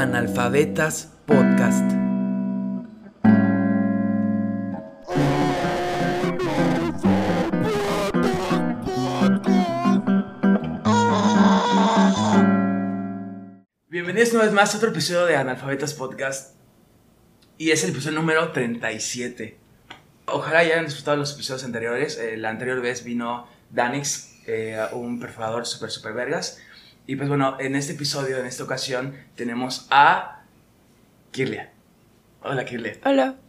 Analfabetas Podcast. Bienvenidos una vez más a otro episodio de Analfabetas Podcast. Y es el episodio número 37. Ojalá ya hayan disfrutado los episodios anteriores. Eh, la anterior vez vino Danix, eh, un perforador super, super vergas. Y pues bueno, en este episodio, en esta ocasión, tenemos a Kirlia. Hola, Kirlia. Hola.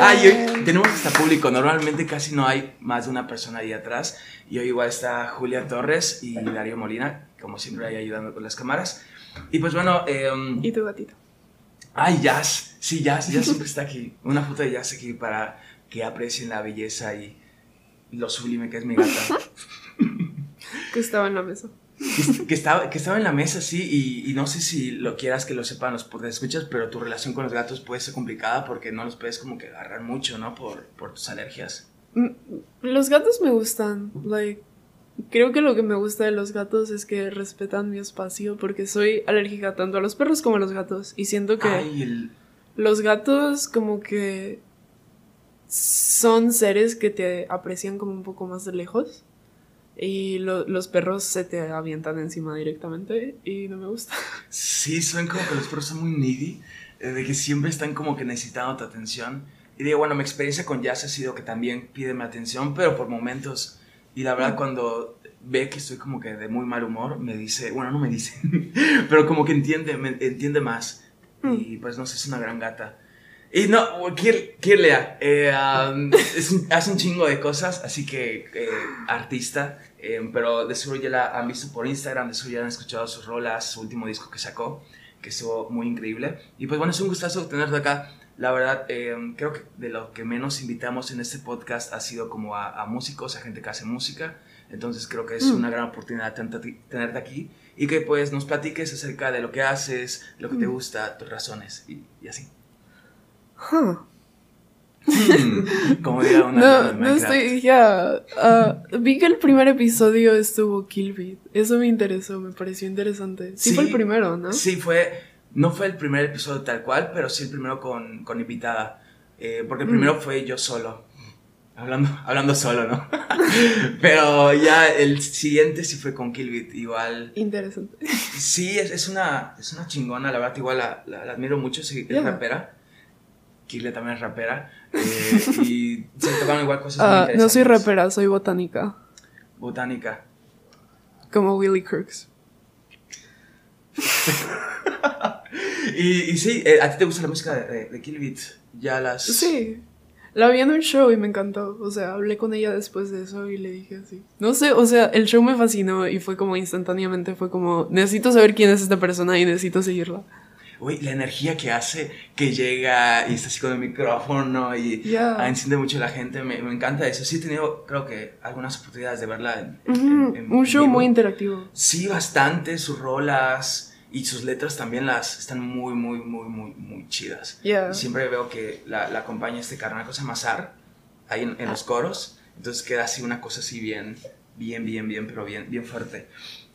Ah, y hoy tenemos hasta público. Normalmente casi no hay más de una persona ahí atrás. Y hoy igual está Julia Torres y Darío Molina, como siempre ahí ayudando con las cámaras. Y pues bueno, em, ¿Y tu gatito? Ay, Jazz. Sí, Jazz, Jazz siempre está aquí. Una foto de Jazz aquí para que aprecien la belleza y lo sublime que es mi gata. Que estaba en la mesa. que, que estaba, que estaba en la mesa, sí, y, y no sé si lo quieras que lo sepan los escuchas, pero tu relación con los gatos puede ser complicada porque no los puedes como que agarrar mucho, ¿no? Por, por tus alergias. Mm, Los gatos me gustan. Like, creo que lo que me gusta de los gatos es que respetan mi espacio porque soy alérgica tanto a los perros como a los gatos. Y siento que Ay, el... los gatos como que son seres que te aprecian como un poco más de lejos. Y lo- los perros se te avientan encima directamente y no me gusta. Sí, son como que los perros son muy needy, eh, de que siempre están como que necesitando tu atención. Y digo, bueno, mi experiencia con Jazz ha sido que también pide mi atención, pero por momentos. Y la verdad, cuando ve que estoy como que de muy mal humor, me dice, bueno, no me dice, pero como que entiende, me entiende más. Y pues no sé, es una gran gata. Y no, Kir- Kirlia, eh, um, es un- hace un chingo de cosas, así que eh, artista, eh, pero de seguro ya la han visto por Instagram, de seguro ya han escuchado sus rolas, su último disco que sacó, que estuvo muy increíble. Y pues bueno, es un gustazo tenerte acá. La verdad, eh, creo que de lo que menos invitamos en este podcast ha sido como a, a músicos, a gente que hace música. Entonces creo que es Mm. una gran oportunidad tenerte aquí y que pues nos platiques acerca de lo que haces, lo que te Mm. gusta, tus razones y, y así. Huh. Como diría una No, no estoy, ya. ah, vi que el primer episodio estuvo Killbeat. Eso me interesó, me pareció interesante. Sí, Sí, fue el primero, ¿no? Sí, fue. No fue el primer episodio tal cual, pero sí el primero con, con invitada. Eh, porque el Mm. primero fue yo solo. Hablando, hablando solo, ¿no? pero ya el siguiente sí fue con Killbit. Igual. Interesante. Sí, es, es, una, es una chingona, la verdad, igual la, la- la admiro mucho. Es Yeah. rapera. Kirlia también es rapera. eh, y se tocaron igual cosas muy Ah, no soy rapera, soy botánica. Botánica. Como Willy Crooks. Y, y sí, eh, ¿a ti te gusta la música de, de? Ya las... Sí. La vi en un show y me encantó. O sea, hablé con ella después de eso y le dije así. No sé, o sea, el show me fascinó y fue como instantáneamente, fue como, necesito saber quién es esta persona y necesito seguirla. Uy, la energía que hace, que llega y está así con el micrófono y Ya. ah, enciende mucho a la gente, me, me encanta eso. Sí he tenido, creo que, algunas oportunidades de verla en, en- Ujú, en- Un en show vivo. muy interactivo. Sí, bastante, sus rolas y sus letras también las están muy, muy, muy, muy, muy chidas. Yeah. Y siempre veo que la, la acompaña este carnal llama Sar, ahí en, en los coros. Entonces queda así una cosa así bien, bien, bien, bien, pero bien, bien fuerte.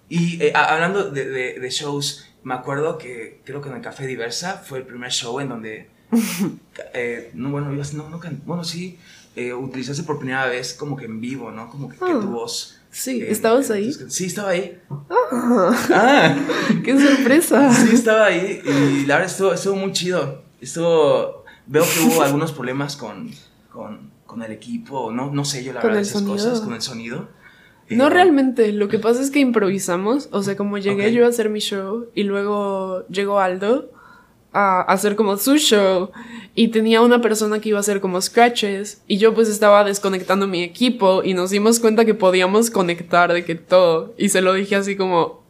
Y eh, hablando de, de- de shows, me acuerdo que creo que en el Café Diversa fue el primer show en donde, eh, no, bueno, no, no bueno, sí, eh, utilizaste por primera vez como que en vivo, ¿no? Como que, que Ah. tu voz. Sí, eh, ¿estabas ahí? Sí, estaba ahí. Ah, Ah, ¡Qué sorpresa! sí, estaba ahí y la verdad estuvo, estuvo muy chido. Estuvo, veo que hubo algunos problemas con, con, con el equipo, no, no sé yo la ¿Con verdad esas sonido? cosas, con el sonido. No realmente, lo que pasa es que improvisamos, o sea, como llegué yo a hacer mi show y luego llegó Aldo a hacer como su show y tenía una persona que iba a hacer como scratches y yo pues estaba desconectando mi equipo y nos dimos cuenta que podíamos conectar de que todo y se lo dije así como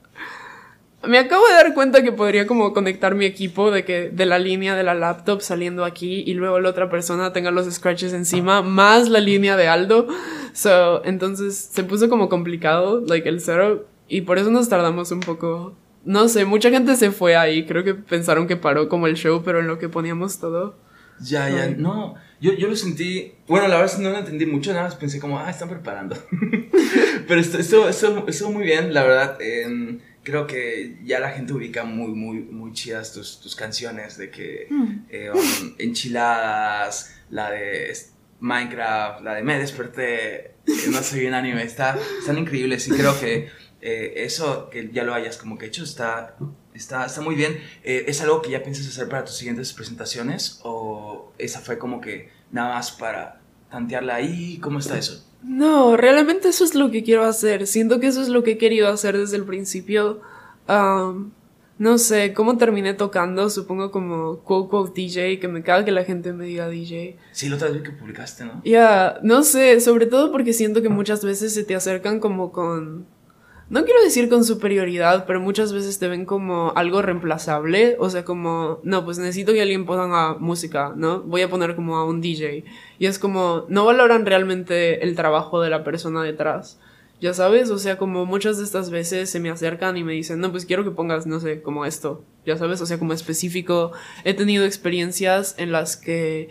me acabo de dar cuenta que podría como conectar mi equipo de que de la línea de la laptop saliendo aquí y luego la otra persona tenga los scratches encima más la línea de Aldo. So, entonces se puso como complicado like el setup y por eso nos tardamos un poco. No sé, mucha gente se fue ahí, creo que pensaron que paró como el show, pero en lo que poníamos todo. Ya, ya, no, yo, yo lo sentí, bueno, la verdad es que no lo entendí mucho, nada más pensé como, ah, están preparando. Pero esto, esto, esto, estuvo muy bien, la verdad, creo que ya la gente ubica muy, muy, muy chidas tus, tus canciones, de que Mm. eh, um, enchiladas, la de Minecraft, la de Me desperté, eh, no soy un anime, está, están increíbles y creo que eh, eso que ya lo hayas como que hecho está, está, está muy bien. Eh, ¿Es algo que ya piensas hacer para tus siguientes presentaciones o esa fue como que nada más para tantearla ahí? ¿Cómo está eso? No, realmente eso es lo que quiero hacer. Siento que eso es lo que he querido hacer desde el principio. Am, no sé, cómo terminé tocando, supongo como quote quote DJ, que me caga que la gente me diga DJ. Sí, la otra vez que publicaste, ¿no? Ya, no sé, sobre todo porque siento que muchas veces se te acercan como con... No quiero decir con superioridad, pero muchas veces te ven como algo reemplazable. O sea, como, no, pues necesito que alguien ponga música, ¿no? Voy a poner como a un DJ. Y es como, no valoran realmente el trabajo de la persona detrás. Ya sabes, o sea, como muchas de estas veces se me acercan y me dicen, no, pues quiero que pongas, no sé, como esto. Ya sabes, o sea, como específico. He tenido experiencias en las que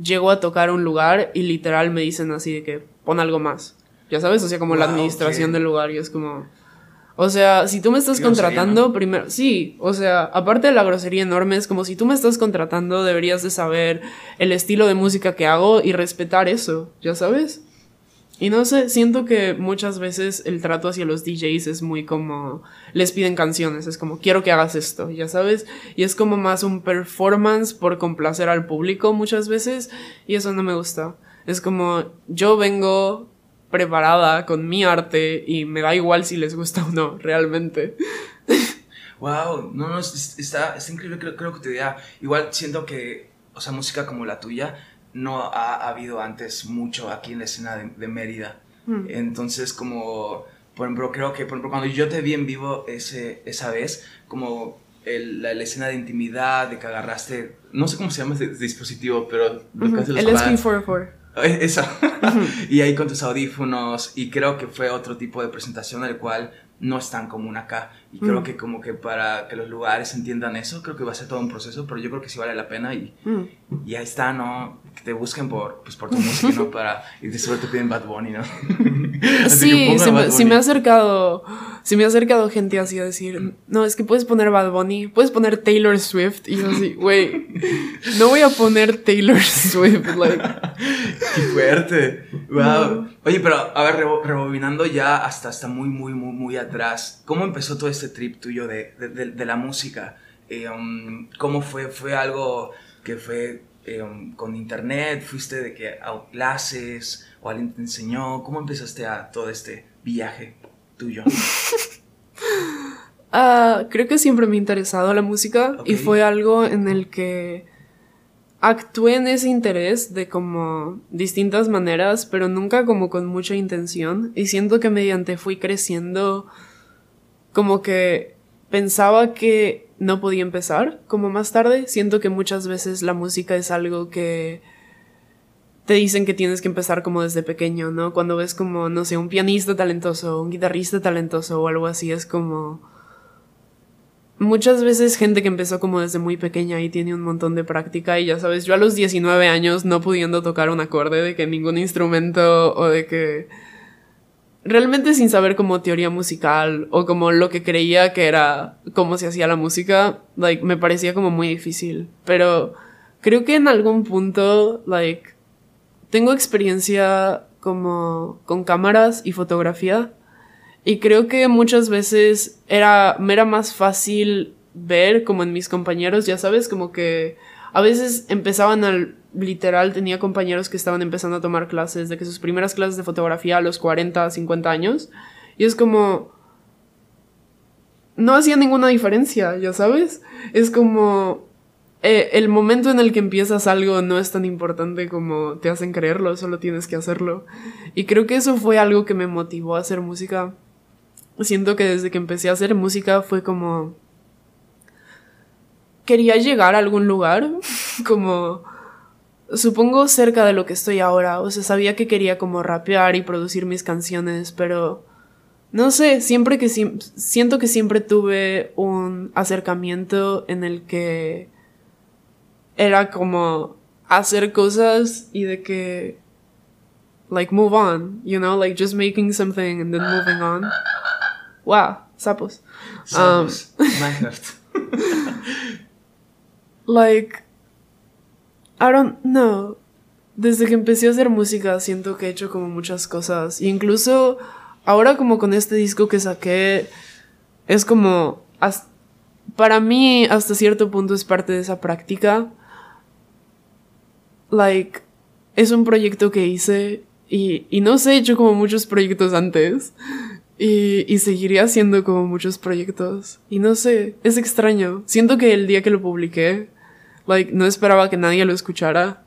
llego a tocar un lugar y literal me dicen así de que pon algo más. Ya sabes, o sea, como la Wow, administración ok. del lugar y es como... O sea, si tú me estás grosería, contratando, primero, sí, o sea, aparte de la grosería enorme, es como si tú me estás contratando, deberías de saber el estilo de música que hago y respetar eso, ¿ya sabes? Y no sé, siento que muchas veces el trato hacia los DJs es muy como, les piden canciones, es como, quiero que hagas esto, ya sabes, y es como más un performance por complacer al público muchas veces, y eso no me gusta. Es como, yo vengo preparada con mi arte y me da igual si les gusta o no, realmente. Wow, no, no, está, está increíble, creo, creo que te idea. Igual siento que, o sea, música como la tuya no ha, ha habido antes mucho aquí en la escena de, de Mérida. Mm. Entonces, como, por ejemplo, creo que, por ejemplo, cuando yo te vi en vivo ese, esa vez, como el, la, la, escena de intimidad, de que agarraste, no sé cómo se llama ese dispositivo, pero... Mm -hmm. El SB44. Eso. y ahí con tus audífonos. Y creo que fue otro tipo de presentación el cual no es tan común acá. Y creo Mm. que como que para que los lugares entiendan eso, creo que va a ser todo un proceso, pero yo creo que sí vale la pena. Y, Mm. Y ahí está, ¿no? Que te busquen por, pues, por tu música, ¿no? Para, y de seguro te piden Bad Bunny, ¿no? Sí, Bad me, Bunny. me ha acercado, sí me ha acercado gente así a decir, no, es que puedes poner Bad Bunny, puedes poner Taylor Swift, y yo así, güey, no voy a poner Taylor Swift, like, ¡Qué fuerte! ¡Wow! Oye, pero a ver, rebo- rebobinando ya hasta, hasta muy, muy, muy, muy atrás, ¿cómo empezó todo este trip tuyo de, de, de- de la música? Eh, um, ¿Cómo fue? ¿Fue algo que fue eh, um, con internet? ¿Fuiste de que a clases? ¿O alguien te enseñó? ¿Cómo empezaste a todo este viaje tuyo? Ah, creo que siempre me ha interesado la música y fue algo en el que actué en ese interés de como distintas maneras, pero nunca como con mucha intención y siento que mediante fui creciendo como que pensaba que no podía empezar como más tarde, siento que muchas veces la música es algo que te dicen que tienes que empezar como desde pequeño, ¿no? Cuando ves como, no sé, un pianista talentoso, un guitarrista talentoso o algo así, es como muchas veces gente que empezó como desde muy pequeña y tiene un montón de práctica y ya sabes, yo a los 19 años no pudiendo tocar un acorde de que ningún instrumento o de que realmente sin saber como teoría musical o como lo que creía que era cómo se hacía la música, like me parecía como muy difícil, pero creo que en algún punto like tengo experiencia como con cámaras y fotografía y creo que muchas veces era, me era más fácil ver como en mis compañeros, ya sabes, como que a veces empezaban al literal, tenía compañeros que estaban empezando a tomar clases, de que sus primeras clases de fotografía a los 40, 50 años, y es como... No hacía ninguna diferencia, ya sabes. Es como... eh, el momento en el que empiezas algo no es tan importante como te hacen creerlo, solo tienes que hacerlo. Y creo que eso fue algo que me motivó a hacer música. Siento que desde que empecé a hacer música fue como... Quería llegar a algún lugar, como... Supongo cerca de lo que estoy ahora, o sea, sabía que quería como rapear y producir mis canciones, pero... No sé, siempre que siento que siempre tuve un acercamiento en el que era como hacer cosas y de que like move on, you know, like just making something and then moving on. Wow, sapos. Sapos. Minecraft. Like, I don't know. Desde que empecé a hacer música siento que he hecho como muchas cosas. Y incluso ahora como con este disco que saqué, es como, para mí hasta cierto punto es parte de esa práctica. Like, es un proyecto que hice y, y no sé, he hecho como muchos proyectos antes. Y, y seguiría haciendo como muchos proyectos. Y no sé, es extraño. Siento que el día que lo publiqué, like, no esperaba que nadie lo escuchara.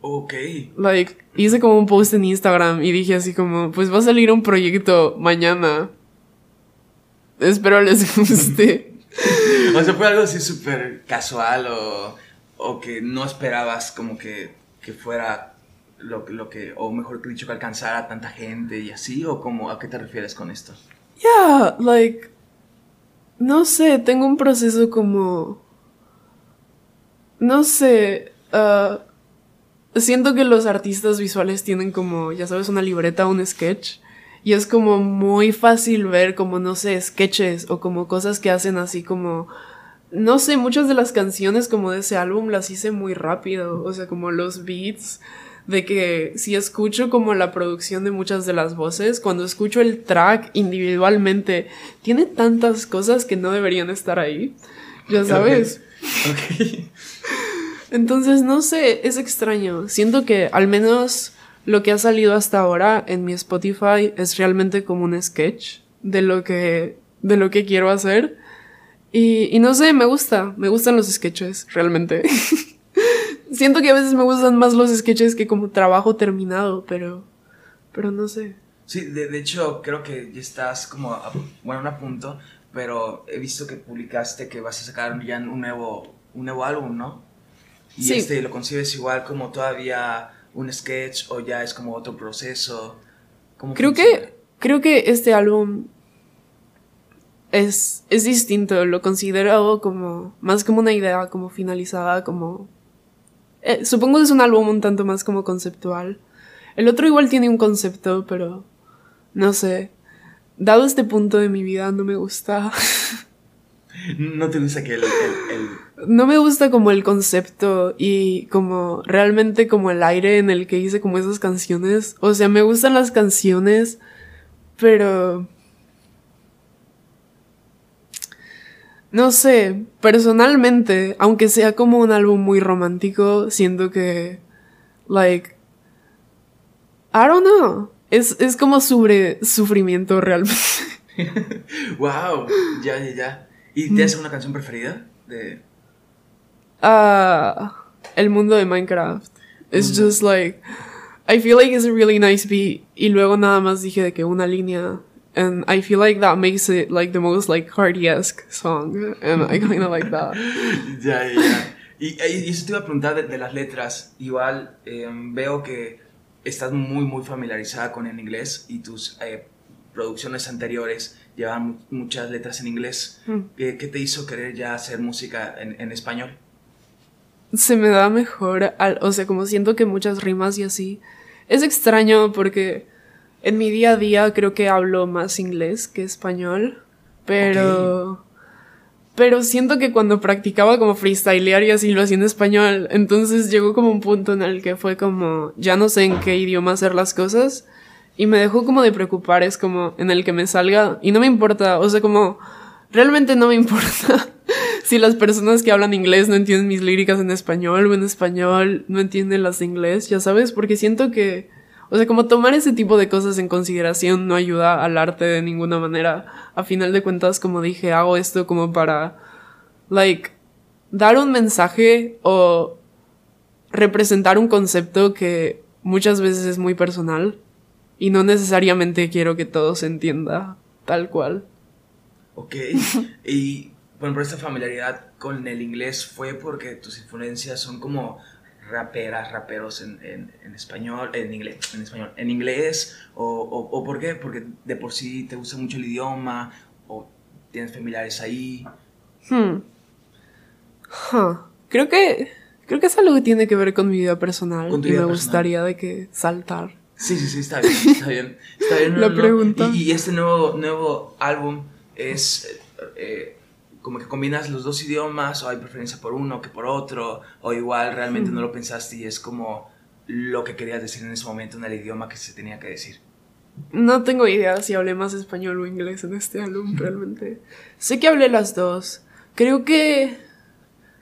Ok. Like, hice como un post en Instagram y dije así como, pues va a salir un proyecto mañana. Espero les guste. O sea, fue algo así súper casual o, o que no esperabas como que, que fuera lo, lo que, o mejor dicho, que alcanzara a tanta gente y así, o como, ¿a qué te refieres con esto? Yeah, like, no sé, tengo un proceso como, no sé, ah, siento que los artistas visuales tienen como, ya sabes, una libreta, un sketch. Y es como muy fácil ver como, no sé, sketches o como cosas que hacen así como, no sé, muchas de las canciones como de ese álbum las hice muy rápido. O sea, como los beats, de que si escucho como la producción de muchas de las voces, cuando escucho el track individualmente, tiene tantas cosas que no deberían estar ahí. Ya sabes. Entonces, no sé, es extraño. Siento que al menos lo que ha salido hasta ahora en mi Spotify es realmente como un sketch de lo que, de lo que quiero hacer. Y, no sé, me gusta, me gustan los sketches, realmente. Siento que a veces me gustan más los sketches que como trabajo terminado, pero, pero no sé. Sí, de, de hecho, creo que ya estás como, a, bueno, no a punto, pero he visto que publicaste que vas a sacar ya un nuevo, un nuevo álbum, ¿no? Y Sí. este, ¿lo concibes igual como todavía un sketch o ya es como otro proceso? ¿Cómo Creo funciona? que, creo que este álbum es, es distinto, lo considero como, más como una idea, como finalizada, como... eh, supongo que es un álbum un tanto más como conceptual. El otro igual tiene un concepto, pero no sé. Dado este punto de mi vida, no me gusta. ¿No te gusta que el, el- el- No me gusta como el concepto y como realmente como el aire en el que hice como esas canciones. O sea, me gustan las canciones, pero... No sé, personalmente, aunque sea como un álbum muy romántico, siento que, like, I don't know, es, es como sobre sufrimiento realmente. ¡Wow! Ya, ya, ya. ¿Y Mm. te hace una canción preferida? De... Ah, el mundo de Minecraft. It's Mm. just like I feel like it's a really nice beat y luego nada más dije de que una línea and I feel like that makes it like the most like Cardi-esque song and I kind of like that. Ya, ya, ya. Y, y eso te iba a preguntar de, de las letras. Igual eh, veo que estás muy, muy familiarizada con el inglés y tus eh, producciones anteriores llevan mu- muchas letras en inglés. Mm. ¿Qué, qué te hizo querer ya hacer música en, en español? Se me da mejor, al- o sea, como siento que muchas rimas y así. Es extraño porque en mi día a día creo que hablo más inglés que español, pero... Pero siento que cuando practicaba como freestylear y así lo hacía en español, entonces llegó como un punto en el que fue como, ya no sé en qué idioma hacer las cosas y me dejó como de preocupar, es como en el que me salga y no me importa, o sea, como realmente no me importa si las personas que hablan inglés no entienden mis líricas en español o en español no entienden las de inglés, ya sabes, porque siento que, o sea, como tomar ese tipo de cosas en consideración no ayuda al arte de ninguna manera. A final de cuentas, como dije, hago esto como para, like, dar un mensaje o representar un concepto que muchas veces es muy personal y no necesariamente quiero que todo se entienda tal cual. Ok. y bueno, por esta familiaridad con el inglés fue porque tus influencias son como raperas, raperos en, en, en español, en inglés, en español, en inglés, o, o, o por qué, porque de por sí te gusta mucho el idioma, o tienes familiares ahí. Hmm. Huh. Creo que creo que es algo que tiene que ver con mi vida personal Con tu y vida me personal. gustaría de que saltar. Sí, sí, sí, está bien, está bien. Está bien La no, no. pregunta. Y, y este nuevo, nuevo álbum, es eh, como que combinas los dos idiomas o hay preferencia por uno que por otro o igual realmente no lo pensaste y es como lo que querías decir en ese momento en el idioma que se tenía que decir. No tengo idea si hablé más español o inglés en este álbum realmente. sé que hablé las dos. Creo que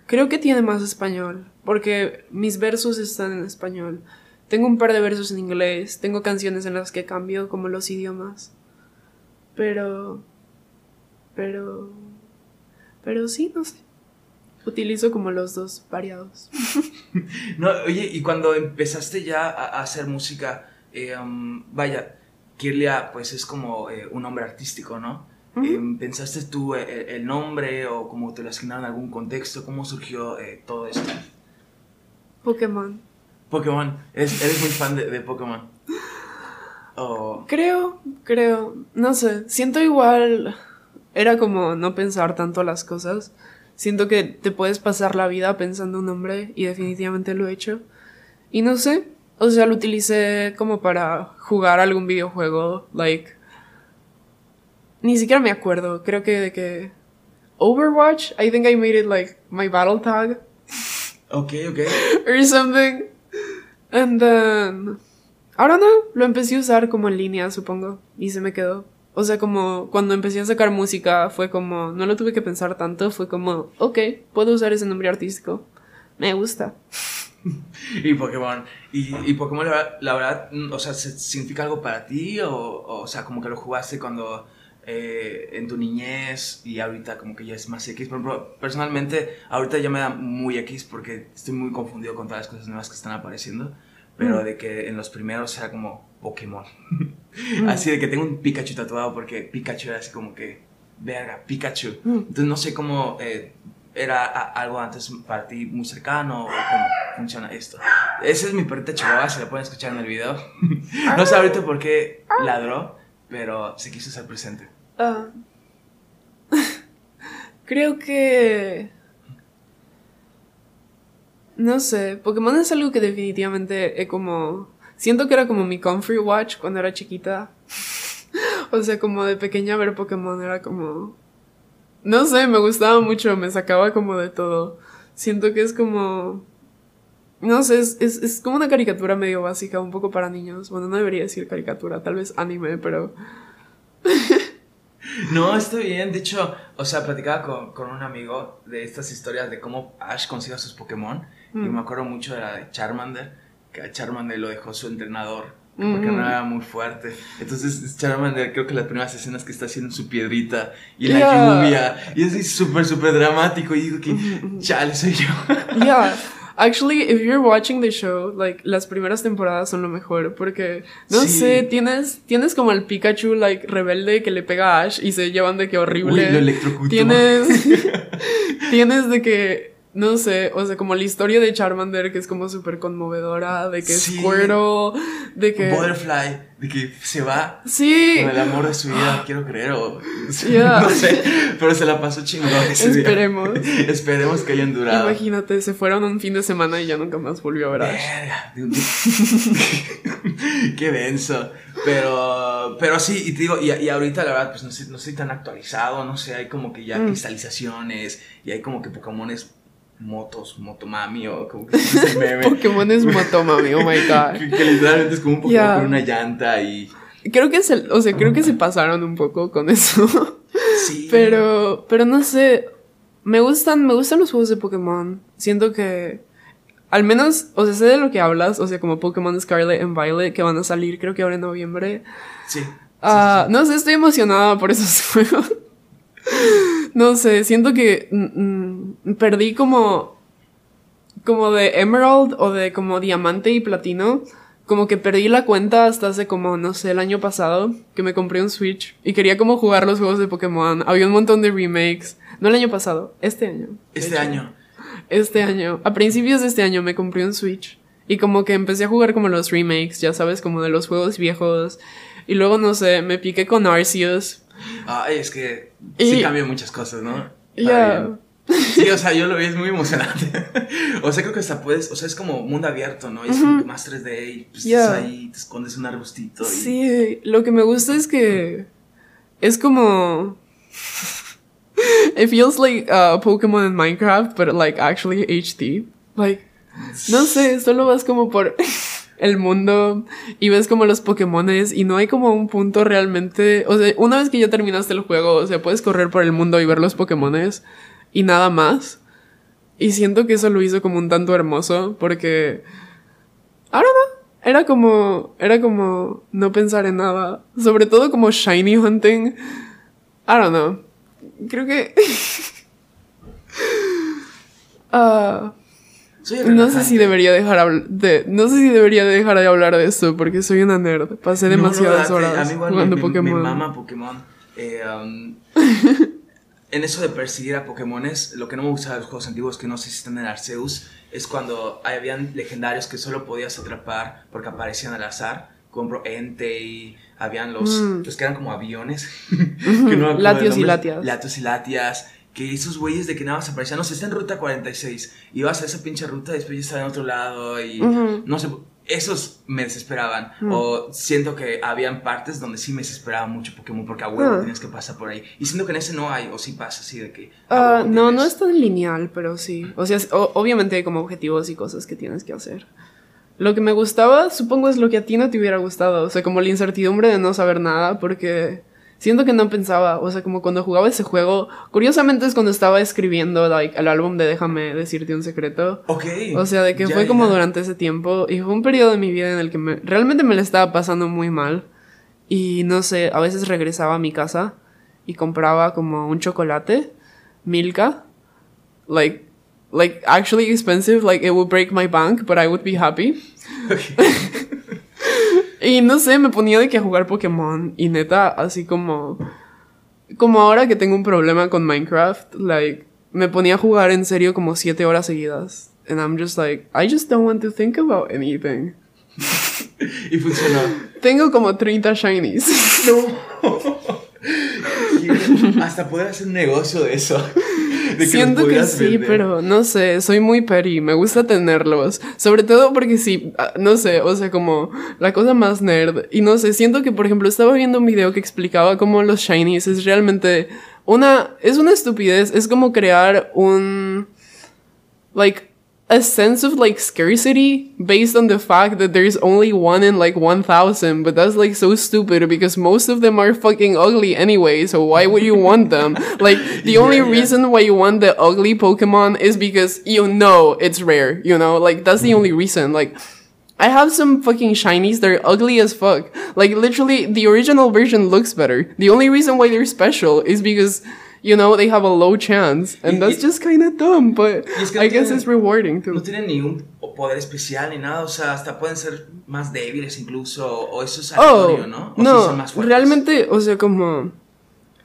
creo que tiene más español porque mis versos están en español. Tengo un par de versos en inglés, tengo canciones en las que cambio como los idiomas. Pero pero pero sí, no sé. Utilizo como los dos variados. no, oye, y cuando empezaste ya a, hacer música, eh, um, vaya, Kirlia pues es como eh, un nombre artístico, ¿no? Em, ¿Pensaste tú eh, el, nombre o como te lo asignaron en algún contexto? ¿Cómo surgió todo esto? Pokémon. Pokémon. ¿Eres, muy fan de, de Pokémon? Creo, creo. No sé. Siento igual era como no pensar tanto las cosas. Siento que te puedes pasar la vida pensando un nombre y definitivamente lo he hecho. Y no sé, o sea, lo utilicé como para jugar algún videojuego, like... Ni siquiera me acuerdo, creo que de que... Overwatch, I think I made it like my battle tag. Okay, okay. or something. And then... I don't know, lo empecé a usar como en línea, supongo, y se me quedó. O sea, como cuando empecé a sacar música fue como, no lo tuve que pensar tanto, fue como, ok, puedo usar ese nombre artístico. Me gusta. y Pokémon, y, y Pokémon la, verdad, o sea, ¿significa algo para ti? O, o, sea, como que lo jugaste cuando eh, en tu niñez y ahorita como que ya es más X. Pero personalmente, ahorita ya me da muy X porque estoy muy confundido con todas las cosas nuevas que están apareciendo. Pero mm. de que en los primeros era como Pokémon. así de que tengo un Pikachu tatuado porque Pikachu era así como que, verga, Pikachu. Mm. Entonces no sé cómo eh, era algo antes para ti muy cercano o cómo funciona esto. Ese es mi perrita chihuahua, se la pueden escuchar en el video. no sé ahorita por qué ladró, pero se quiso ser presente. Ah. Creo que... No sé, Pokémon es algo que definitivamente he como Siento que era como mi comfy watch cuando era chiquita. o sea, como de pequeña ver Pokémon era como... No sé, me gustaba mucho, me sacaba como de todo. Siento que es como... No sé, es, es, es como una caricatura medio básica, un poco para niños. Bueno, no debería decir caricatura, tal vez anime, pero... No, está bien. De hecho, o sea, platicaba con, con, un amigo de estas historias de cómo Ash consigue sus Pokémon. Y mm. me acuerdo mucho de la de Charmander que a Charmander lo dejó su entrenador porque no era muy fuerte. Entonces Charmander creo que las primeras escenas que está haciendo su piedrita y la lluvia y es súper súper dramático y digo que chale soy yo. Yeah. Actually, if you're watching the show, like las primeras temporadas son lo mejor porque no sé, tienes tienes como el Pikachu like rebelde que le pega a Ash y se llevan de que horrible. Uy, lo. Tienes tienes de que no sé, o sea, como la historia de Charmander que es como súper conmovedora, de que es cuero, de que... Butterfly, de que se va sí. con el amor de su vida, quiero creer, o... No sé, pero se la pasó chingón ese Esperemos. Esperemos que hayan durado. Imagínate, se fueron un fin de semana y ya nunca más volvió a ver a Qué denso. Pero, pero sí, y te digo, y, y ahorita la verdad, pues no, sé, no estoy tan actualizado, no sé, hay como que ya mm. cristalizaciones y hay como que Pokémones motos, motomami o como que se meme. Pokémon es motomami, oh my god. que, literalmente es como un Pokémon con una llanta y... Creo que se, o sea, creo que se pasaron un poco con eso. Sí. Pero, pero no sé, me gustan, me gustan los juegos de Pokémon. Siento que, al menos, o sea, sé de lo que hablas, o sea, como Pokémon Scarlet and Violet que van a salir, creo que ahora en noviembre. Sí. Ah, no sé, estoy emocionada por esos juegos. No sé, siento que mm, mm, perdí como como de Emerald o de como diamante y platino. Como que perdí la cuenta hasta hace como, no sé, el año pasado, que me compré un Switch y quería como jugar los juegos de Pokémon. Había un montón de remakes. No el año pasado, este año. Este año. Este año. A principios de este año me compré un Switch. Y como que empecé a jugar como los remakes, ya sabes, como de los juegos viejos. Y luego, no sé, me piqué con Arceus. Ay, es que sí cambian muchas cosas, ¿no? Ya. Sí, o sea, yo lo vi, es muy emocionante. o sea, creo que hasta puedes, o sea, es como mundo abierto, ¿no? es como que más 3D y pues estás ahí, te escondes un arbustito. Sí, lo que me gusta es que es como, It feels like uh, Pokemon in Minecraft, but like actually HD. Like, no sé, solo vas como por el mundo y ves como los Pokémones y no hay como un punto realmente. O sea, una vez que ya terminaste el juego, o sea, puedes correr por el mundo y ver los Pokémones y nada más. Y siento que eso lo hizo como un tanto hermoso porque. Don't know. Era como. Era como no pensar en nada. Sobre todo como shiny hunting. I don't know. Creo que. Ah, Soy no sé si debería dejar de. No sé si debería dejar de hablar de esto porque soy una nerd. Pasé No, no, demasiadas date, horas a mí igual jugando me, Pokémon. Me mama Pokémon. Eh, um, en eso de perseguir a Pokémones, lo que no me gusta de los juegos antiguos que no sé si están en Arceus es cuando habían legendarios que solo podías atrapar porque aparecían al azar. Compro Entei, habían los, Mm. los que eran como aviones. que no Latios y latias. Latios y latias. Que esos güeyes de que nada más aparecían, no sé, está en ruta 46. Ibas a esa pinche ruta y después ya estaba en otro lado y no sé, esos me desesperaban. O siento que habían partes donde sí me desesperaba mucho Pokémon porque a huevo Ah. tienes que pasar por ahí. Y siento que en ese no hay, o sí pasa así de que. Ah, no, tienes- no es tan lineal, pero sí. O sea, es- o- obviamente hay como objetivos y cosas que tienes que hacer. Lo que me gustaba, supongo, es lo que a ti no te hubiera gustado. O sea, como la incertidumbre de no saber nada, porque siento que no pensaba. O sea, como cuando jugaba ese juego, curiosamente es cuando estaba escribiendo like, el álbum de Déjame decirte un secreto. Ok. O sea, de que ya, fue como ya. durante ese tiempo y fue un periodo de mi vida en el que me, realmente me la estaba pasando muy mal. Y no sé, a veces regresaba a mi casa y compraba como un chocolate, Milka, like, like actually expensive, like it would break my bank, but I would be happy. y no sé, me ponía de que a jugar Pokémon y neta, así como, como ahora que tengo un problema con Minecraft, like, me ponía a jugar en serio como siete horas seguidas. And I'm just like, I just don't want to think about anything. Y funcionó. Tengo como 30 shinies. Hasta poder hacer un negocio de eso. De Siento que sí, vender. pero no sé, soy muy petty, me gusta tenerlos. Sobre todo porque sí, ah, no sé, o sea, como la cosa más nerd. Y no sé, siento que, por ejemplo, estaba viendo un video que explicaba cómo los shinies es realmente una, es una estupidez, es como crear un, like, a sense of like scarcity based on the fact that there's only one in like 1000 but that's like so stupid because most of them are fucking ugly anyway so why would you want them like the only Yeah, yeah. reason why you want the ugly pokemon is because you know it's rare you know like that's the mm-hmm. only reason like I have some fucking shinies, they're ugly as fuck. Like, literally, the original version looks better. The only reason why they're special is because, you know, they have a low chance. And Y- that's y- just kind of dumb, but Y es que I guess it's rewarding too. No tienen ningún poder especial ni nada, o sea, hasta pueden ser más débiles incluso, o eso es Oh, aleatorio, ¿no? O no, son más realmente, o sea, como...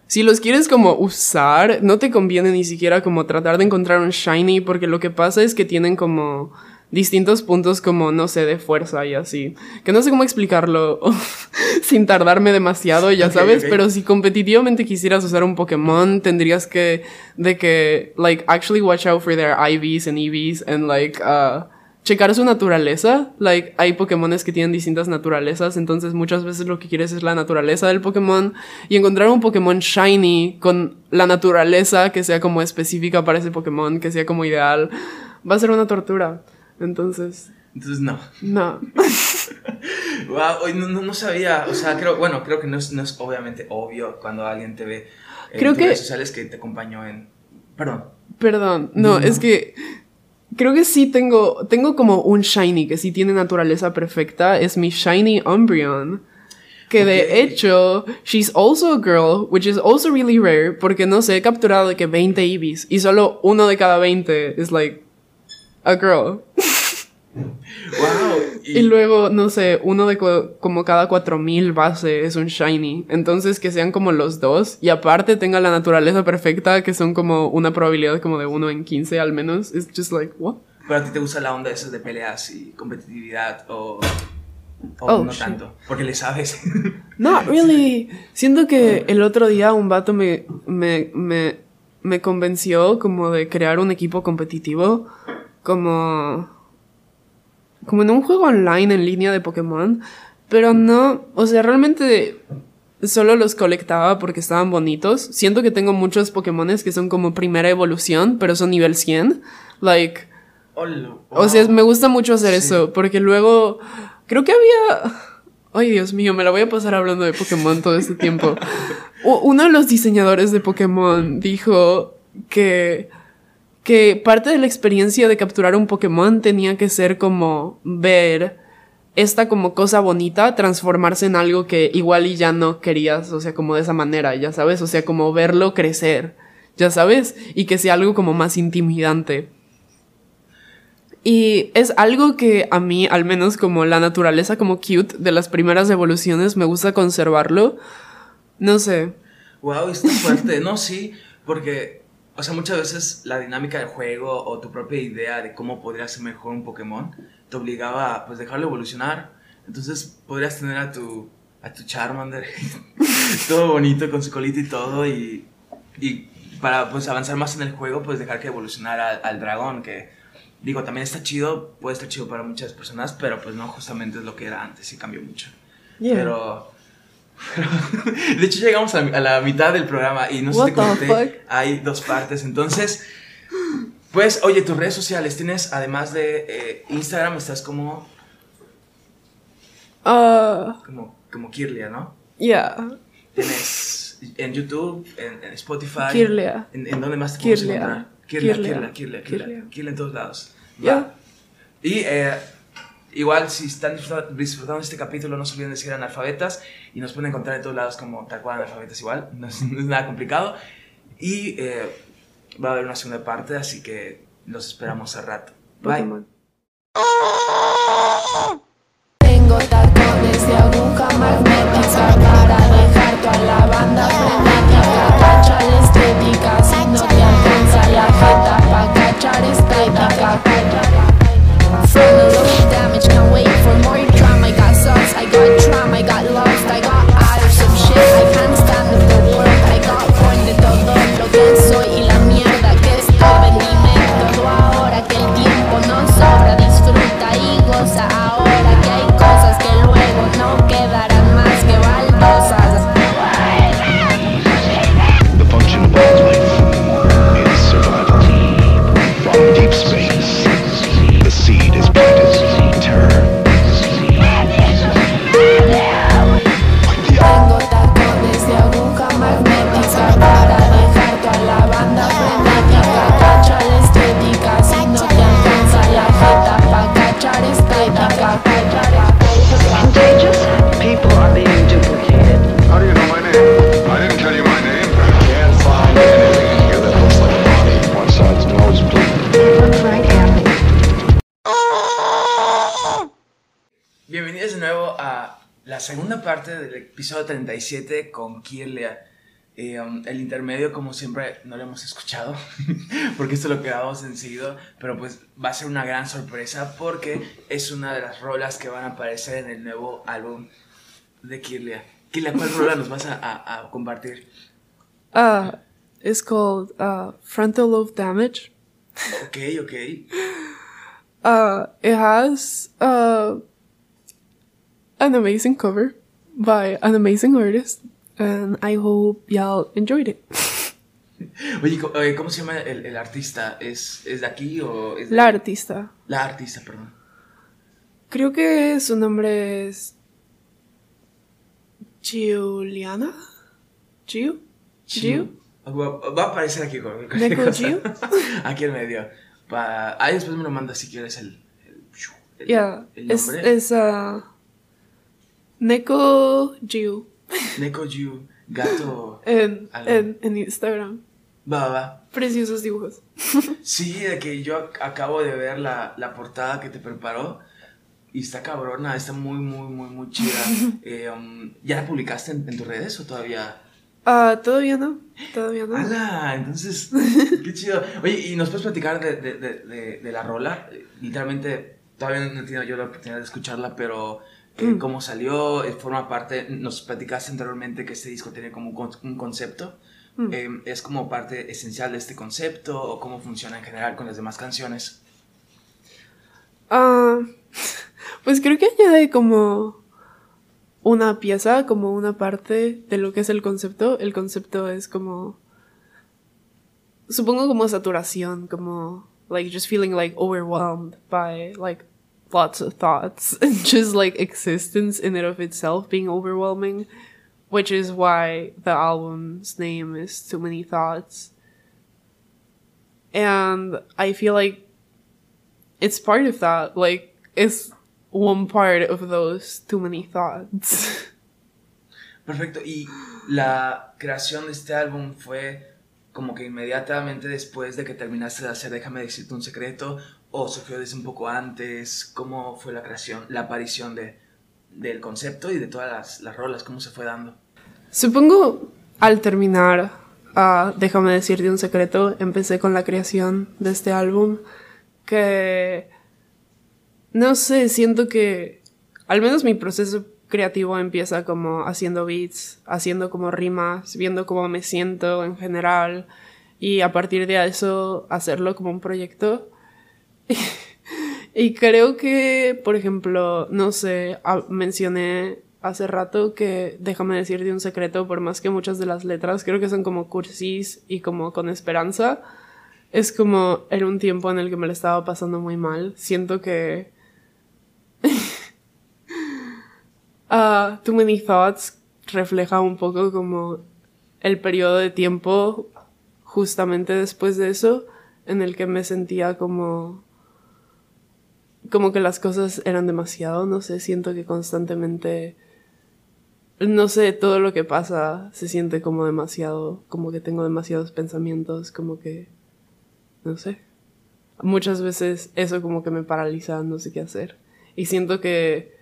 Si los quieres como usar, no te conviene ni siquiera como tratar de encontrar un shiny, porque lo que pasa es que tienen como distintos puntos como, no sé, de fuerza y así. Que no sé cómo explicarlo sin tardarme demasiado, ya sabes, pero si competitivamente quisieras usar un Pokémon, tendrías que, de que, like, actually watch out for their IVs and EVs and like, uh, checar su naturaleza. Like, hay Pokémones que tienen distintas naturalezas, entonces muchas veces lo que quieres es la naturaleza del Pokémon y encontrar un Pokémon shiny con la naturaleza que sea como específica para ese Pokémon, que sea como ideal, va a ser una tortura. Entonces, Entonces, no. no. Wow, no, no, no sabía, o sea, creo, bueno, creo que no es, no es obviamente obvio cuando alguien te ve en Creo tus que- redes sociales que te acompañó en... Perdón. Perdón, no, es que creo que sí tengo, tengo como un shiny que sí tiene naturaleza perfecta, es mi shiny Umbreon. Que de hecho, she's also a girl, which is also really rare, porque no sé, he capturado de que 20 Eevees y solo uno de cada 20 es like a girl. Wow. Y, luego, no sé, uno de co- como cada 4000 base es un shiny. Entonces que sean como los dos y aparte tenga la naturaleza perfecta, que son como una probabilidad como de 1 en 15 al menos. It's just like, what? Pero a ti te gusta la onda esa de peleas y competitividad o, o Oh, no shit. tanto, porque le sabes. Not really. Siento que el otro día un vato me, me, me, me convenció como de crear un equipo competitivo, como, como en un juego online en línea de Pokémon, pero no, o sea, realmente solo los colectaba porque estaban bonitos. Siento que tengo muchos Pokémones que son como primera evolución, pero son nivel 100. Like, Hola, o sea, me gusta mucho hacer Sí. eso, porque luego creo que había... Ay, Dios mío, me la voy a pasar hablando de Pokémon todo este tiempo. Uno de los diseñadores de Pokémon dijo que, que parte de la experiencia de capturar un Pokémon tenía que ser como ver esta como cosa bonita transformarse en algo que igual y ya no querías, o sea, como de esa manera, ya sabes, o sea, como verlo crecer, ya sabes, y que sea algo como más intimidante. Y es algo que a mí, al menos como la naturaleza como cute de las primeras evoluciones, me gusta conservarlo. No sé. Wow, está fuerte. no, sí, porque, o sea, muchas veces la dinámica del juego o tu propia idea de cómo podría ser mejor un Pokémon te obligaba a pues, dejarlo evolucionar. Entonces podrías tener a tu, a tu Charmander todo bonito con su colita y todo y, y para pues avanzar más en el juego pues dejar que evolucionara al, al dragón que digo también está chido puede estar chido para muchas personas pero pues no justamente es lo que era antes y cambió mucho pero, pero- de hecho llegamos a, a la mitad del programa y no sé si te conté, hay dos partes. Entonces, pues, oye, tus redes sociales tienes, además de eh, Instagram, estás como, Ah, como, como Kirlia, ¿no? yeah. Tienes en YouTube, en, en Spotify. Kirlia. ¿En, en dónde más te Kirlia. encontrar? Kirlia, Kirlia. Kirlia, Kirlia, Kirlia, Kirlia. En todos lados. Ya. Y eh, igual, si están disfruta- disfrutando de este capítulo, no se olviden de seguir analfabetas y nos pueden encontrar en todos lados como tal cual analfabetas igual. No es, no es nada complicado. Y eh, va a haber una segunda parte, así que los esperamos a rato. Bye. Tengo tacones de aguja magnética para dejar toda la banda frenética. Cacha la estética, si no te alcanza la jeta pa' cachar estética. Frontal Bienvenidos de nuevo a la segunda parte del episodio 37 con Kirlia. Eh, um, el intermedio, como siempre, no lo hemos escuchado, porque esto lo grabamos en seguido, pero pues va a ser una gran sorpresa porque es una de las rolas que van a aparecer en el nuevo álbum de Kirlia. Kirlia, ¿cuál rola nos vas a, a- a compartir? Uh, it's called uh, Frontal Lobe Damage. Ok, ok. Uh, it has uh, an amazing cover by an amazing artist, and I hope y'all enjoyed it. Oye, oye, ¿cómo se llama el, el artista? ¿Es, ¿Es de aquí o es de- La artista. La artista, perdón. Creo que su nombre es Giuliana. Giu? Giu? Va, va a aparecer aquí con con- ¿Neko cosa. Giu? Aquí en medio. Pa- ahí después me lo mandas si quieres el, el, el- Yeah, el es, nombre. es uh, Neko Giu Neko Jiu, gato. en, en, en Instagram. Va, va, va. Preciosos dibujos. Sí, de que yo ac- acabo de ver la, la portada que te preparó. Y está cabrona, está muy, muy, muy, muy chida. Eh, um, ¿Ya la publicaste en, en tus redes o todavía? Ah, todavía no, todavía no. ¡Hala! Entonces, qué chido. Oye, ¿y nos puedes platicar de, de, de, de, de la rola? Eh, Literalmente, todavía no he tenido yo la oportunidad de escucharla, pero eh, Mm. cómo salió, eh, forma parte, nos platicaste anteriormente que este disco tiene como un, un concepto. Mm. Eh, ¿Es como parte esencial de este concepto o cómo funciona en general con las demás canciones? Ah, pues creo que añade como una pieza, como una parte de lo que es el concepto. El concepto es como, supongo como saturación, como, like, just feeling like overwhelmed by, like, lots of thoughts and just like existence in and of itself being overwhelming, which is why the album's name is Too Many Thoughts. And I feel like it's part of that. Like, it's one part of those too many thoughts. Perfecto. Y la creación de este álbum fue como que inmediatamente después de que terminaste de hacer Déjame decirte un secreto o surgió desde un poco antes. ¿Cómo fue la creación, la aparición de, del concepto y de todas las, las rolas? ¿Cómo se fue dando? Supongo al terminar ah, Déjame decirte un secreto, empecé con la creación de este álbum que no sé, siento que al menos mi proceso creativo empieza como haciendo beats, haciendo como rimas, viendo cómo me siento en general y a partir de eso hacerlo como un proyecto. y creo que, por ejemplo, no sé, mencioné hace rato que déjame decirte un secreto, por más que muchas de las letras creo que son como cursis y como con esperanza. Es como en un tiempo en el que me lo estaba pasando muy mal. Siento que Ah, Too Many Thoughts refleja un poco como el periodo de tiempo justamente después de eso en el que me sentía como como que las cosas eran demasiado, no sé, siento que constantemente no sé, todo lo que pasa se siente como demasiado, como que tengo demasiados pensamientos, como que no sé. Muchas veces eso como que me paraliza, no sé qué hacer. Y siento que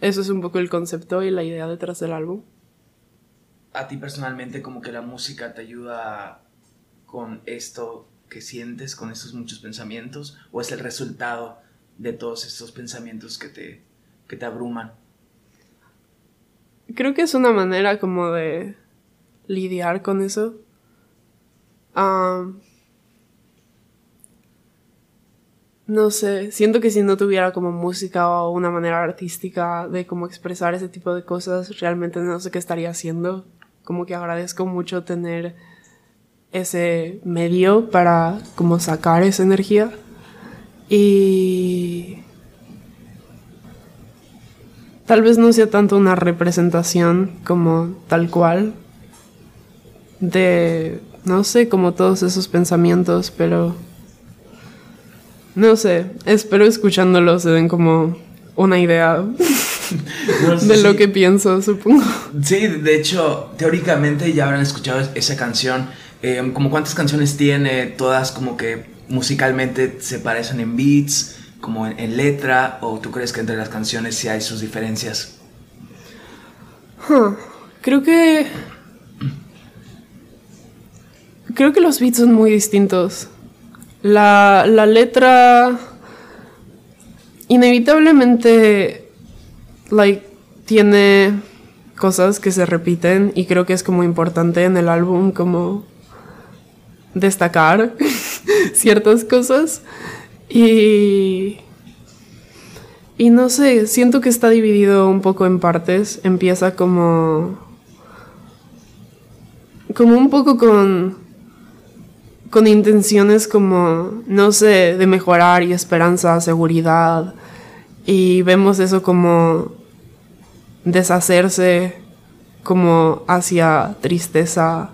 eso es un poco el concepto y la idea detrás del álbum. A ti personalmente como que la música te ayuda con esto que sientes, con estos muchos pensamientos, o es el resultado de todos estos pensamientos que te, que te abruman. Creo que es una manera como de lidiar con eso. No sé, siento que si no tuviera como música o una manera artística de cómo expresar ese tipo de cosas, realmente no sé qué estaría haciendo. Como que agradezco mucho tener ese medio para como sacar esa energía. Y tal vez no sea tanto una representación como tal cual de, no sé, como todos esos pensamientos, pero no sé, espero escuchándolo se den como una idea No sé de lo que pienso, supongo. Sí, de hecho, teóricamente ya habrán escuchado esa canción. Eh, como cuántas canciones tiene, todas como que musicalmente se parecen en beats, como en, en letra, o tú crees que entre las canciones sí hay sus diferencias? Creo que... Creo que los beats son muy distintos. La, la letra... Inevitablemente... Like, tiene cosas que se repiten y creo que es como importante en el álbum como destacar ciertas cosas y y no sé, siento que está dividido un poco en partes. Empieza como. como un poco con. con intenciones como. no sé, de mejorar y esperanza, seguridad. Y vemos eso como. deshacerse, como hacia tristeza.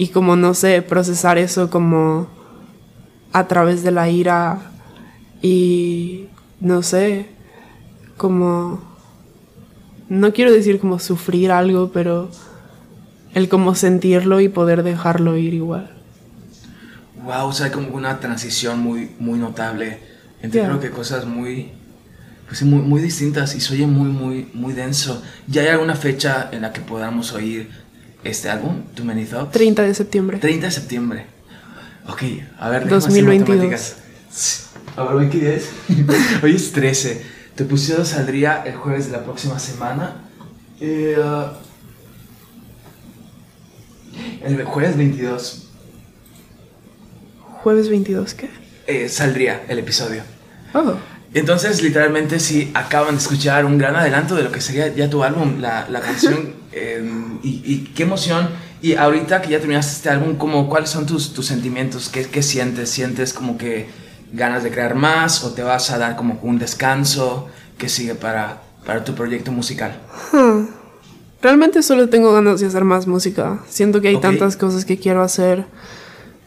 Y como, no sé, procesar eso como. a través de la ira. Y no sé, como, no quiero decir como sufrir algo, pero el como sentirlo y poder dejarlo ir igual. Wow, o sea, como una transición muy, muy notable entre Ya. creo que cosas muy, pues muy, muy distintas y se oye muy, muy, muy denso. ¿Ya hay alguna fecha en la que podamos oír este álbum, Too Many Thoughts? 30 de septiembre. 30 de septiembre. Ok, a ver, déjame hacer 2022. matemáticas. A ver, ¿hoy qué día es? hoy es 13. Tu episodio saldría el jueves de la próxima semana. Eh, ah, el jueves 22 Jueves 22, ¿qué? eh, saldría el episodio. Oh, Entonces, literalmente, sí, acaban de escuchar un gran adelanto de lo que sería ya tu álbum, la, la canción. eh, y, y qué emoción. Y ahorita que ya terminaste este álbum, como, ¿cuáles son tus, tus sentimientos? ¿Qué, ¿Qué sientes? ¿Sientes como que ganas de crear más o te vas a dar como un descanso? ¿Qué sigue para, para tu proyecto musical? Realmente solo tengo ganas de hacer más música. Siento que hay Ok. tantas cosas que quiero hacer.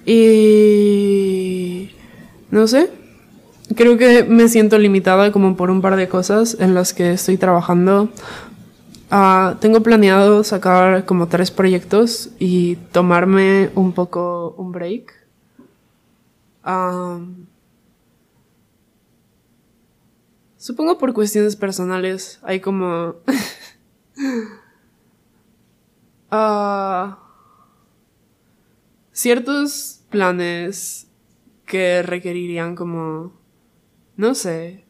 Y... No sé. Creo que me siento limitada como por un par de cosas en las que estoy trabajando. Ah, tengo planeado sacar como tres proyectos y tomarme un poco un break. Am, supongo por cuestiones personales hay como... Ah, ciertos planes que requerirían como, no sé,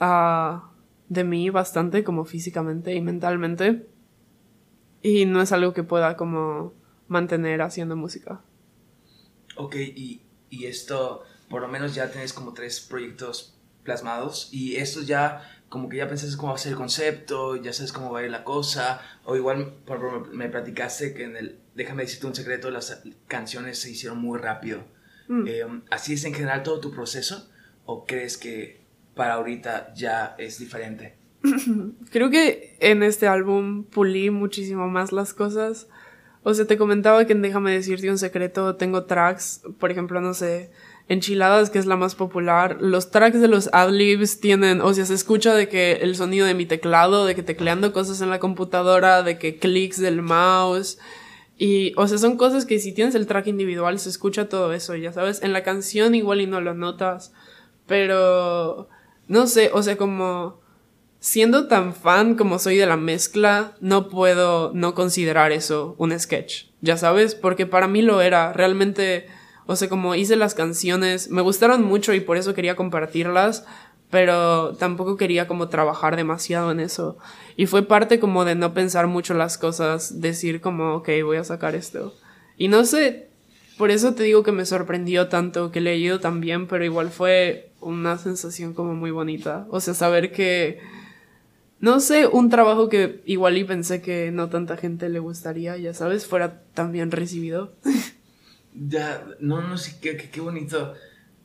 ah, de mí bastante como físicamente y mentalmente. Y no es algo que pueda como mantener haciendo música. Ok, y, y esto, por lo menos ya tienes como tres proyectos plasmados y estos ya, como que ya pensaste cómo va a ser el concepto, ya sabes cómo va a ir la cosa, o igual por me platicaste que en el, déjame decirte un secreto, las canciones se hicieron muy rápido. Mm. Eh, ¿Así es en general todo tu proceso o crees que para ahorita ya es diferente? Creo que en este álbum pulí muchísimo más las cosas. O sea, te comentaba que en Déjame decirte un secreto tengo tracks, por ejemplo, no sé, Enchiladas, que es la más popular. Los tracks de los adlibs tienen, o sea, se escucha de que el sonido de mi teclado, de que tecleando cosas en la computadora, de que clics del mouse. Y, o sea, son cosas que si tienes el track individual se escucha todo eso, ya sabes. En la canción igual y no lo notas, pero no sé, o sea, como siendo tan fan como soy de la mezcla, no puedo no considerar eso un sketch, ya sabes, porque para mí lo era, realmente, o sea, como hice las canciones, me gustaron mucho y por eso quería compartirlas, pero tampoco quería como trabajar demasiado en eso. Y fue parte como de no pensar mucho las cosas, decir como, ok, voy a sacar esto. Y no sé, por eso te digo que me sorprendió tanto, que le he ido tan bien, pero igual fue una sensación como muy bonita. O sea, saber que, no sé, un trabajo que igual y pensé que no tanta gente le gustaría, ya sabes, fuera tan bien recibido. Ya, no, no sé, qué, qué, qué bonito,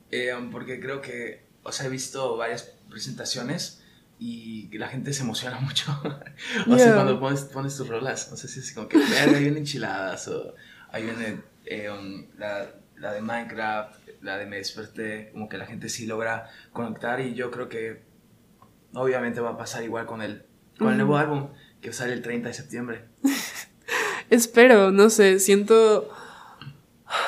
eh, porque creo que, o sea, he visto varias presentaciones y la gente se emociona mucho. o sea, cuando pones, pones tus rolas, o sea, sí, es como que, ahí vienen enchiladas, o ahí viene eh, la, la de Minecraft, la de Me Desperté, como que la gente sí logra conectar y yo creo que obviamente va a pasar igual con el, con el nuevo álbum que sale el 30 de septiembre. Espero, no sé, siento...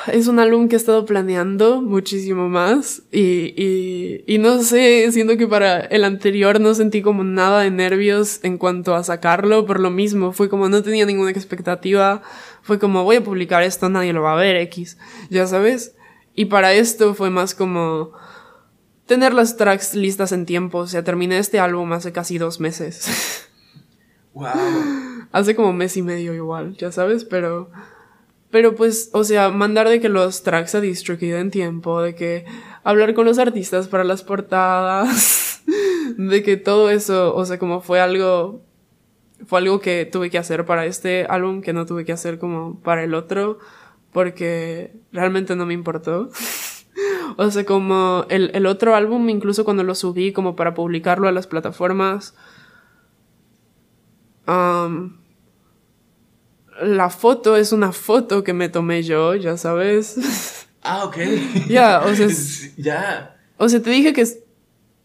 Es un álbum que he estado planeando muchísimo más y, y, y no sé, siento que para el anterior no sentí como nada de nervios en cuanto a sacarlo por lo mismo, fue como no tenía ninguna expectativa, fue como voy a publicar esto, nadie lo va a ver, X, ya sabes. Y para esto fue más como tener las tracks listas en tiempo, o sea, terminé este álbum hace casi dos meses. ¡Wow! hace como mes y medio igual, ya sabes, pero... Pero pues, o sea, mandar de que los tracks a DistroKid en tiempo, de que hablar con los artistas para las portadas, de que todo eso, o sea, como fue algo, fue algo que tuve que hacer para este álbum que no tuve que hacer como para el otro, porque realmente no me importó. o sea, como el, el otro álbum, incluso cuando lo subí como para publicarlo a las plataformas, um, la foto es una foto que me tomé yo, ya sabes. Ah, ok. Ya, o sea, ya. O sea, te dije que...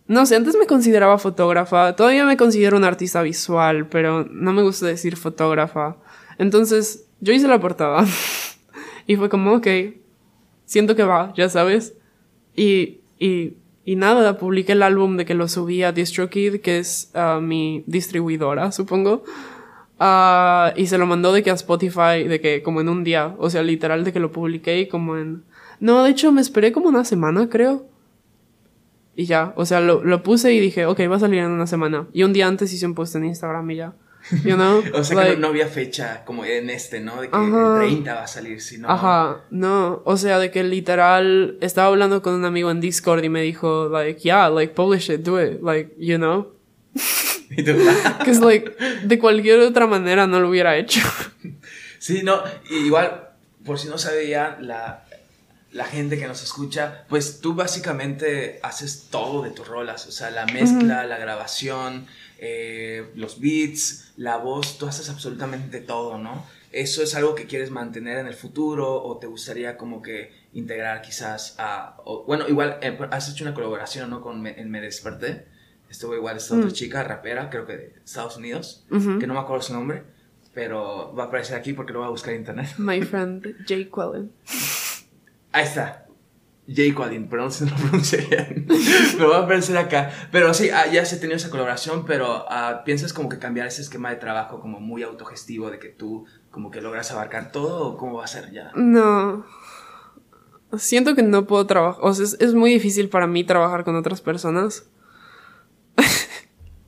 No sé, antes me consideraba fotógrafa, todavía me considero una artista visual, pero no me gusta decir fotógrafa. Entonces, yo hice la portada. y fue como, ok, siento que va, ya sabes. Y, y, y nada, publiqué el álbum de que lo subí a DistroKid, que es ah, mi distribuidora, supongo. Ah, y se lo mandó de que a Spotify, de que como en un día, o sea, literal de que lo publiqué y como en... No, de hecho me esperé como una semana, creo. Y ya, o sea, lo, lo puse y dije, ok, va a salir en una semana. Y un día antes hice un post en Instagram y ya. You know? O sea que Like- no, no había fecha como en este, ¿no? De que Ajá. el 30 va a salir, sino... Ajá, no, o sea, de que literal estaba hablando con un amigo en Discord y me dijo, like, yeah, like, publish it, do it, like, you know? Tú, Que es, like, de cualquier otra manera no lo hubiera hecho. Sí, no, igual, por si no sabía, la, la gente que nos escucha, pues tú básicamente haces todo de tus rolas, o sea, la mezcla, la grabación, eh, los beats, la voz, tú haces absolutamente todo, ¿no? ¿Eso es algo que quieres mantener en el futuro o te gustaría como que integrar quizás a... o- bueno, igual eh, has hecho una colaboración, ¿no? Con Me, en Me Desperté. Estuvo igual esta otra chica, rapera, creo que de Estados Unidos, que no me acuerdo su nombre, pero va a aparecer aquí porque lo voy a buscar en internet. My friend Jake Quellen. Ahí está. Jay Quadin, perdón si no lo pronuncié bien. Pero va a aparecer acá. Pero sí, ah, ya se ha tenido esa colaboración, pero ah, ¿piensas como que cambiar ese esquema de trabajo como muy autogestivo, de que tú como que logras abarcar todo o cómo va a ser ya? No. Siento que no puedo trabajar, o sea, es, es muy difícil para mí trabajar con otras personas.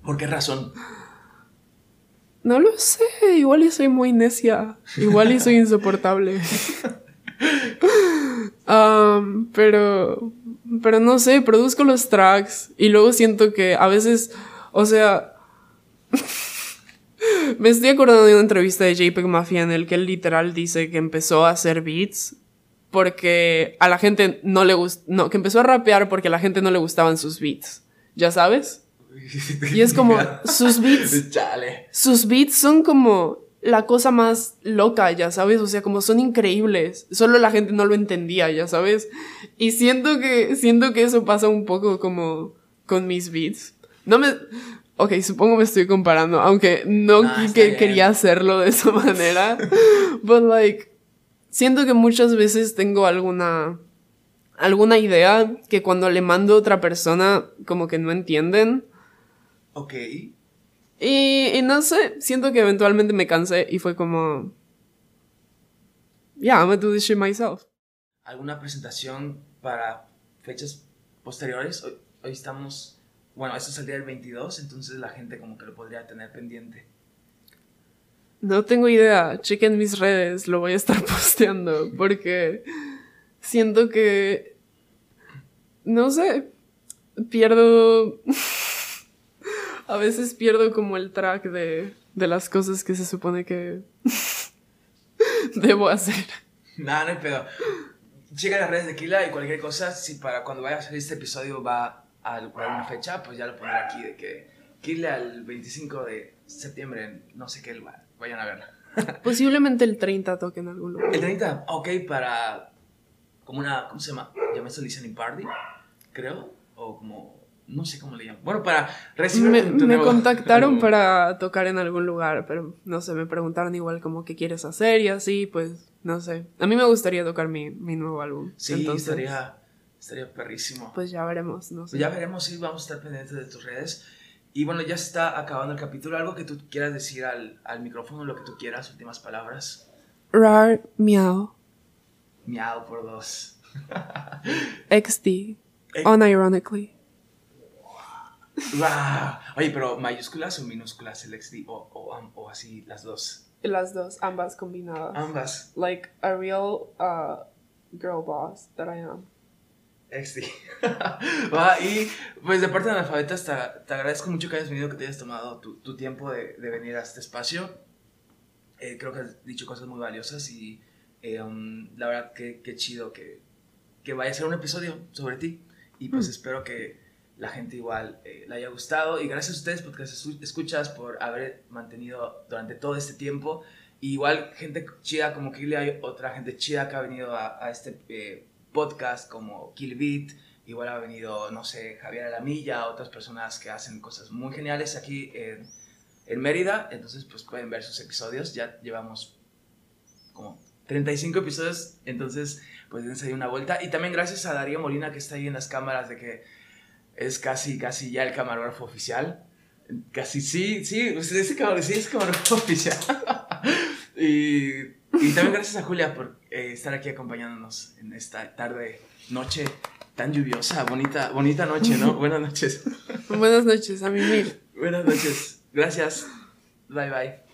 ¿Por qué razón? No lo sé, igual y soy muy necia, igual y soy insoportable. Um, pero, pero no sé, produzco los tracks y luego siento que a veces, o sea, me estoy acordando de una entrevista de JPEG Mafia en el que él literal dice que empezó a hacer beats porque a la gente no le gustó, no, que empezó a rapear porque a la gente no le gustaban sus beats, ¿ya sabes? Y es como, sus beats Chale. sus beats son como la cosa más loca, ya sabes, o sea, como son increíbles. Solo la gente no lo entendía, ya sabes. Y siento que siento que eso pasa un poco como con mis beats. No me Ok, supongo me estoy comparando, aunque no Ah, que quería hacerlo de esa manera. But like siento que muchas veces tengo alguna alguna idea que cuando le mando a otra persona como que no entienden. Ok. Y, y no sé, siento que eventualmente me cansé y fue como. Yeah, I'm gonna do this shit myself. ¿Alguna presentación para fechas posteriores? Hoy, hoy estamos... Bueno, esto es el día del 22, entonces la gente como que lo podría tener pendiente. No tengo idea, chequen mis redes, lo voy a estar posteando porque siento que. No sé, pierdo. A veces pierdo como el track de, de las cosas que se supone que debo hacer. Nada, no hay pedo. Las redes de Kila y cualquier cosa, si para cuando vaya a salir este episodio va a lograr una fecha, pues ya lo pondré aquí de que Kila el 25 de septiembre, en no sé qué lugar, vayan a verla. Posiblemente el 30 toque en algún lugar. El 30, ok, para como una, ¿cómo se llama? Esto listening party, creo, o como, no sé cómo le llaman. Bueno, para recibir Me, me nuevo- contactaron nuevo- para tocar en algún lugar, pero no sé, me preguntaron igual como qué quieres hacer y así, pues no sé. A mí me gustaría tocar mi, mi nuevo álbum. Sí, Entonces, estaría, estaría perrísimo. Pues ya veremos, no sé. Pues ya veremos, sí, vamos a estar pendientes de tus redes. Y bueno, ya está acabando el capítulo. Algo que tú quieras decir al, al micrófono, lo que tú quieras, últimas palabras. Rar, miau, Miau por dos. XD, unironically. ¡Wow! Oye, pero mayúsculas o minúsculas el XD o, o, o así las dos. Las dos, ambas combinadas. Ambas. Like a real uh, girl boss that I am. XD. Va, y pues de parte de Analfabetas te, te agradezco mucho que hayas venido, que te hayas tomado tu, tu tiempo de, de venir a este espacio. Eh, creo que has dicho cosas muy valiosas y eh, um, la verdad que, que chido que, que vaya a ser un episodio sobre ti. Y pues espero que la gente igual eh, le haya gustado. Y gracias a ustedes, porque escuchas, por haber mantenido durante todo este tiempo. Igual gente chida como Kili, hay otra gente chida que ha venido a, este eh, podcast como Kill Beat. Igual ha venido, no sé, Javier Alamilla, otras personas que hacen cosas muy geniales aquí en, en Mérida. Entonces, pues pueden ver sus episodios. Ya llevamos como 35 episodios. Entonces, pues dense ahí una vuelta. Y también gracias a Darío Molina que está ahí en las cámaras de que es casi, casi ya el camarógrafo oficial. Casi sí, sí, usted es camarógrafo, sí, es camarógrafo oficial. y, y también gracias a Julia por eh, estar aquí acompañándonos en esta tarde, noche tan lluviosa, bonita, bonita noche, ¿no? Buenas noches. Buenas noches, a mí mil. Buenas noches. Gracias. Bye bye.